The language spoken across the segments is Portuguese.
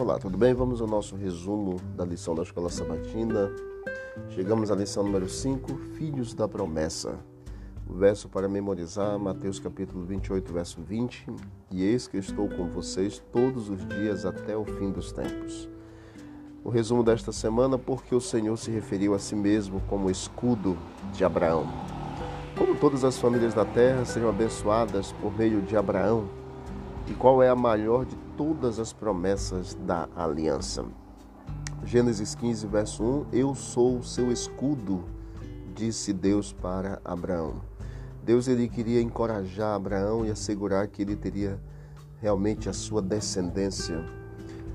Olá, tudo bem? Vamos ao nosso resumo da lição da Escola Sabatina. Chegamos à lição número 5, Filhos da Promessa. O verso para memorizar, Mateus capítulo 28, verso 20. E eis que estou com vocês todos os dias até o fim dos tempos. O resumo desta semana, porque o Senhor se referiu a si mesmo como escudo de Abraão. Como todas as famílias da terra seriam abençoadas por meio de Abraão, e qual é a maior de todas as promessas da aliança. Gênesis 15, verso 1: Eu sou o seu escudo, disse Deus para Abraão. Deus ele queria encorajar Abraão e assegurar que ele teria realmente a sua descendência.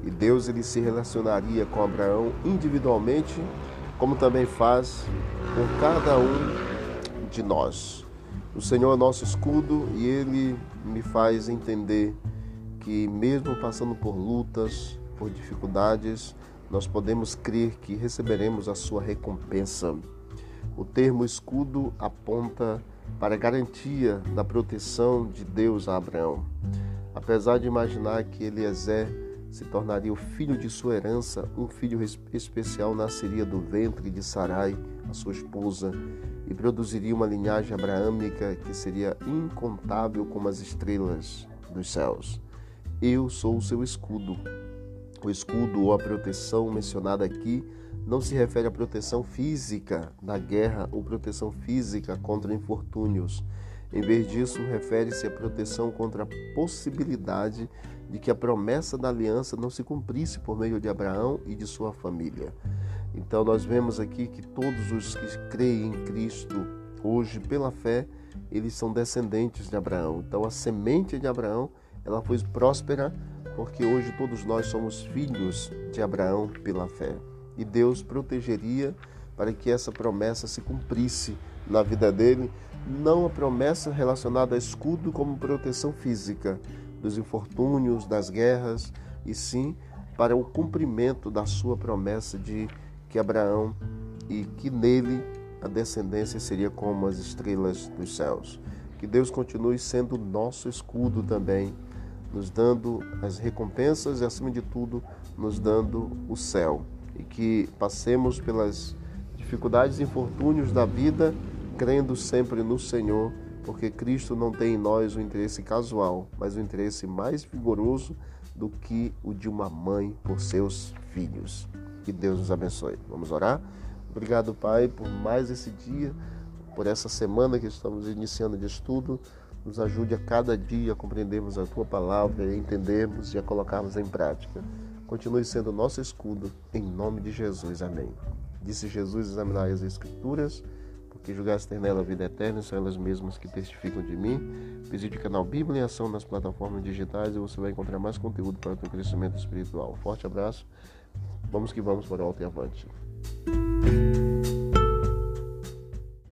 E Deus ele se relacionaria com Abraão individualmente, como também faz com cada um de nós. O Senhor é nosso escudo e ele me faz entender que, mesmo passando por lutas, por dificuldades, nós podemos crer que receberemos a sua recompensa. O termo escudo aponta para a garantia da proteção de Deus a Abraão. Apesar de imaginar que Eliezer se tornaria o filho de sua herança, um filho especial nasceria do ventre de Sarai, a sua esposa, e produziria uma linhagem abraâmica que seria incontável como as estrelas dos céus. Eu sou o seu escudo. O escudo ou a proteção mencionada aqui não se refere à proteção física da guerra ou proteção física contra infortúnios. Em vez disso, refere-se à proteção contra a possibilidade de que a promessa da aliança não se cumprisse por meio de Abraão e de sua família. Então nós vemos aqui que todos os que creem em Cristo hoje pela fé, eles são descendentes de Abraão. Então a semente de Abraão, ela foi próspera porque hoje todos nós somos filhos de Abraão pela fé. E Deus protegeria para que essa promessa se cumprisse na vida dele, não a promessa relacionada a escudo como proteção física dos infortúnios, das guerras, e sim para o cumprimento da sua promessa de que Abraão e que nele a descendência seria como as estrelas dos céus. Que Deus continue sendo nosso escudo também, nos dando as recompensas e, acima de tudo, nos dando o céu. E que passemos pelas dificuldades e infortúnios da vida, crendo sempre no Senhor, porque Cristo não tem em nós o interesse casual, mas o interesse mais vigoroso do que o de uma mãe por seus filhos. Que Deus nos abençoe. Vamos orar? Obrigado, Pai, por mais esse dia, por essa semana que estamos iniciando de estudo. Nos ajude a cada dia a compreendermos a Tua palavra, a entendermos e a colocarmos em prática. Continue sendo nosso escudo, em nome de Jesus. Amém. Disse Jesus: examinai as Escrituras, porque julgaste ter nela a vida eterna, são elas mesmas que testificam de mim. Visite o canal Bíblia em Ação nas plataformas digitais e você vai encontrar mais conteúdo para o teu crescimento espiritual. Forte abraço Vamos que vamos para o alto e avante.